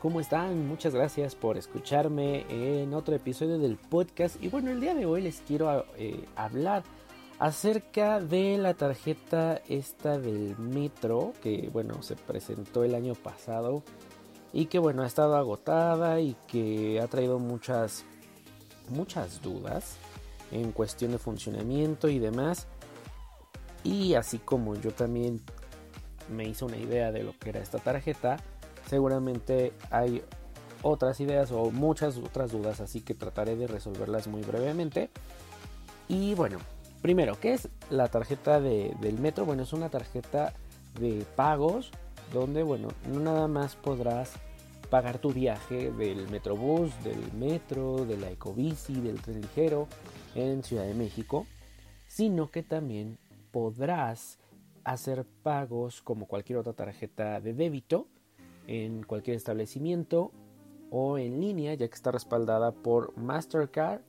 ¿cómo están? Muchas gracias por escucharme en otro episodio del podcast. Y bueno, el día de hoy les quiero eh, hablar acerca de la tarjeta esta del metro, que bueno, se presentó el año pasado y que bueno, ha estado agotada y que ha traído muchas, muchas dudas en cuestión de funcionamiento y demás. Y así como yo también me hice una idea de lo que era esta tarjeta, seguramente hay otras ideas o muchas otras dudas, así que trataré de resolverlas muy brevemente. Y bueno, primero, ¿qué es la tarjeta del metro? Bueno, es una tarjeta de pagos donde, bueno, no nada más podrás pagar tu viaje del Metrobús, del metro, de la ecobici, del tren ligero en Ciudad de México, sino que también podrás hacer pagos como cualquier otra tarjeta de débito en cualquier establecimiento o en línea, ya que está respaldada por Mastercard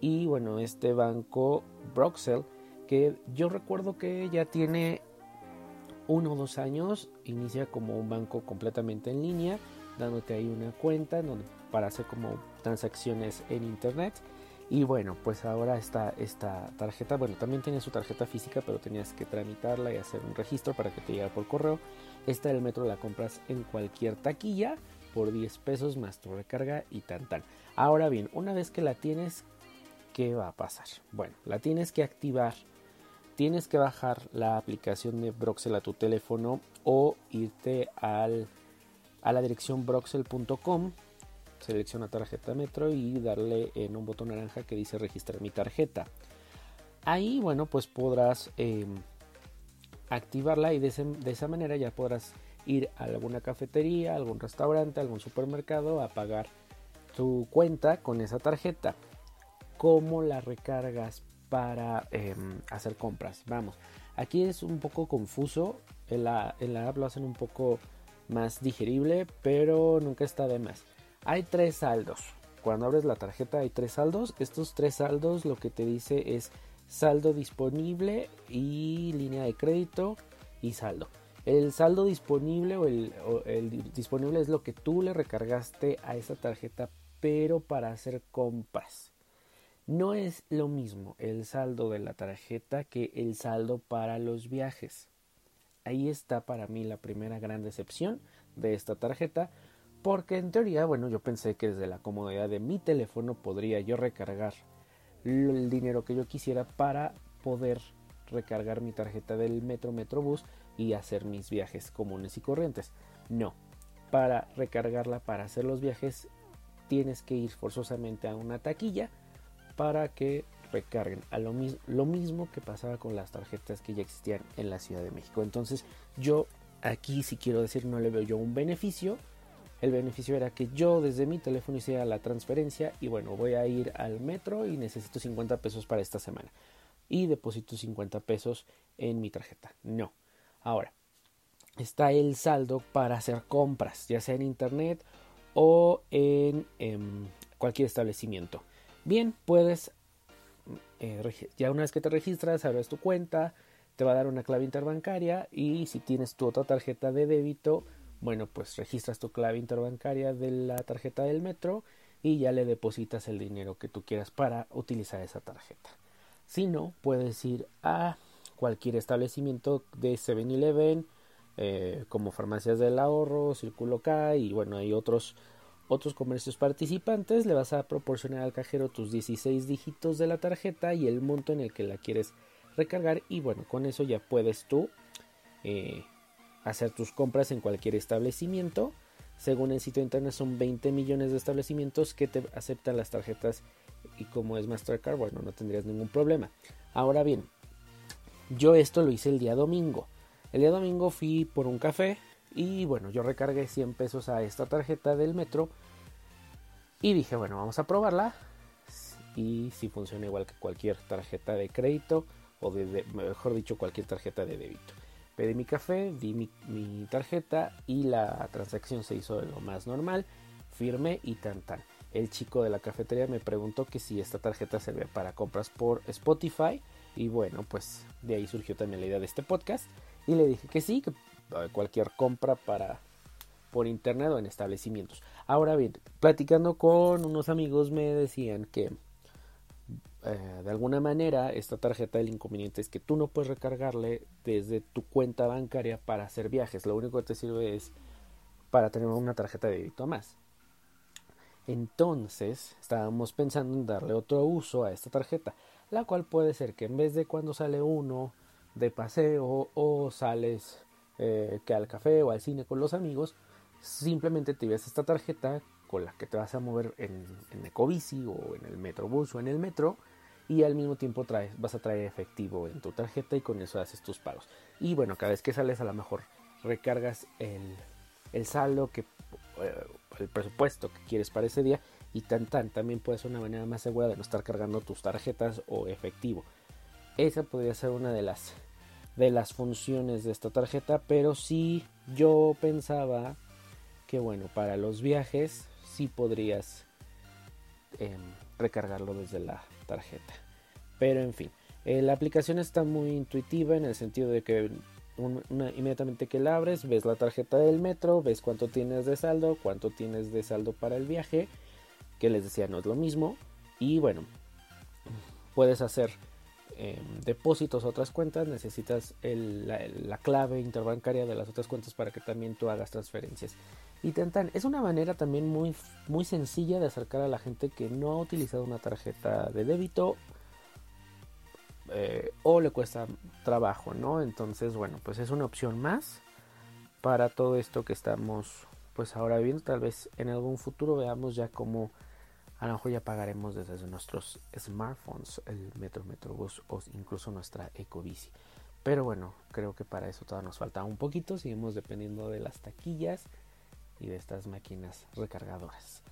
y bueno, este banco Broxel, que yo recuerdo que ya tiene uno o dos años, inicia como un banco completamente en línea, dándote ahí una cuenta donde, para hacer como transacciones en internet. Y bueno, pues ahora está esta tarjeta, bueno, también tiene su tarjeta física, pero tenías que tramitarla y hacer un registro para que te llegara por correo. Esta del metro la compras en cualquier taquilla por 10 pesos más tu recarga y tan tan. Ahora bien, una vez que la tienes, ¿qué va a pasar? Bueno, la tienes que activar. Tienes que bajar la aplicación de Broxel a tu teléfono o irte al, a la dirección broxel.com selecciona tarjeta metro y darle en un botón naranja que dice registrar mi tarjeta. Ahí, bueno, pues podrás em, activarla y de, esa manera ya podrás ir a alguna cafetería, algún restaurante, algún supermercado a pagar tu cuenta con esa tarjeta. ¿Cómo la recargas para em, hacer compras? Vamos, aquí es un poco confuso. En la, en la app lo hacen un poco más digerible, pero nunca está de más. Hay tres saldos. Cuando abres la tarjeta hay tres saldos. Estos tres saldos lo que te dice es saldo disponible y línea de crédito y saldo. El saldo disponible o el, disponible es lo que tú le recargaste a esa tarjeta pero para hacer compras. No es lo mismo el saldo de la tarjeta que el saldo para los viajes. Ahí está para mí la primera gran decepción de esta tarjeta porque en teoría, bueno, yo pensé que desde la comodidad de mi teléfono podría yo recargar el dinero que yo quisiera para poder recargar mi tarjeta del Metro Metrobús y hacer mis viajes comunes y corrientes. No, para recargarla para hacer los viajes tienes que ir forzosamente a una taquilla para que recarguen a lo, lo mismo que pasaba con las tarjetas que ya existían en la Ciudad de México. Entonces yo aquí si quiero decir no le veo yo un beneficio el beneficio era que yo desde mi teléfono hiciera la transferencia y bueno, voy a ir al metro y necesito 50 pesos para esta semana. Y deposito 50 pesos en mi tarjeta. No. Ahora, está el saldo para hacer compras, ya sea en internet o en, em, cualquier establecimiento. Bien, puedes, eh, ya una vez que te registras, abres tu cuenta, te va a dar una clave interbancaria y si tienes tu otra tarjeta de débito, bueno, pues registras tu clave interbancaria de la tarjeta del metro y ya le depositas el dinero que tú quieras para utilizar esa tarjeta. Si no, puedes ir a cualquier establecimiento de 7-Eleven, eh, como Farmacias del Ahorro, Círculo K y bueno, hay otros, otros comercios participantes. Le vas a proporcionar al cajero tus 16 dígitos de la tarjeta y el monto en el que la quieres recargar y bueno, con eso ya puedes tú eh, hacer tus compras en cualquier establecimiento. Según el sitio internet son 20 millones de establecimientos que te aceptan las tarjetas y como es Mastercard, bueno, no tendrías ningún problema. Ahora bien, yo esto lo hice el día domingo. El día domingo fui por un café y bueno, yo recargué 100 pesos a esta tarjeta del metro y dije, bueno, vamos a probarla y si funciona igual que cualquier tarjeta de crédito o de, mejor dicho cualquier tarjeta de débito. Pedí mi café, di mi, tarjeta y la transacción se hizo de lo más normal. Firmé y tan tan. El chico de la cafetería me preguntó que si esta tarjeta servía para compras por Spotify. Y bueno, pues de ahí surgió también la idea de este podcast. Y le dije que sí, que eh, cualquier compra para, por internet o en establecimientos. Ahora bien, platicando con unos amigos me decían que eh, de alguna manera esta tarjeta el inconveniente es que tú no puedes recargarle desde tu cuenta bancaria para hacer viajes. Lo único que te sirve es para tener una tarjeta de débito más. Entonces estábamos pensando en darle otro uso a esta tarjeta, la cual puede ser que en vez de cuando sale uno de paseo o sales eh, al café o al cine con los amigos, simplemente te lleves esta tarjeta con la que te vas a mover en, en Ecobici o en el Metrobús o en el metro y al mismo tiempo traes, vas a traer efectivo en tu tarjeta y con eso haces tus pagos. Y bueno, cada vez que sales a lo mejor recargas el, el saldo que eh, el presupuesto que quieres para ese día y tan tan también puede ser una manera más segura de no estar cargando tus tarjetas o efectivo. Esa podría ser una de las de las funciones de esta tarjeta, pero sí yo pensaba que bueno, para los viajes sí podrías em, recargarlo desde la tarjeta. Pero en fin, eh, la aplicación está muy intuitiva en el sentido de que inmediatamente que la abres, ves la tarjeta del metro, ves cuánto tienes de saldo, cuánto tienes de saldo para el viaje, que les decía no es lo mismo. Y bueno, puedes hacer em, depósitos a otras cuentas, necesitas la, clave interbancaria de las otras cuentas para que también tú hagas transferencias. Y tan, es una manera también muy, muy sencilla de acercar a la gente que no ha utilizado una tarjeta de débito eh, o le cuesta trabajo, ¿no? Entonces, bueno, pues es una opción más para todo esto que estamos pues ahora viendo. Tal vez en algún futuro veamos ya cómo a lo mejor ya pagaremos desde nuestros smartphones el Metro Metrobús o incluso nuestra Ecobici. Pero bueno, creo que para eso todavía nos falta un poquito. Seguimos dependiendo de las taquillas y de estas máquinas recargadoras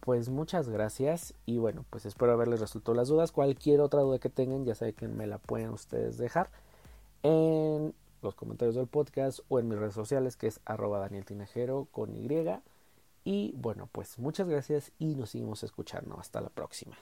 pues muchas gracias y bueno, pues espero haberles resuelto las dudas. Cualquier otra duda que tengan, ya saben que me la pueden ustedes dejar en los comentarios del podcast o en mis redes sociales que es arroba Daniel con Y. Y bueno, pues muchas gracias y nos seguimos escuchando. Hasta la próxima.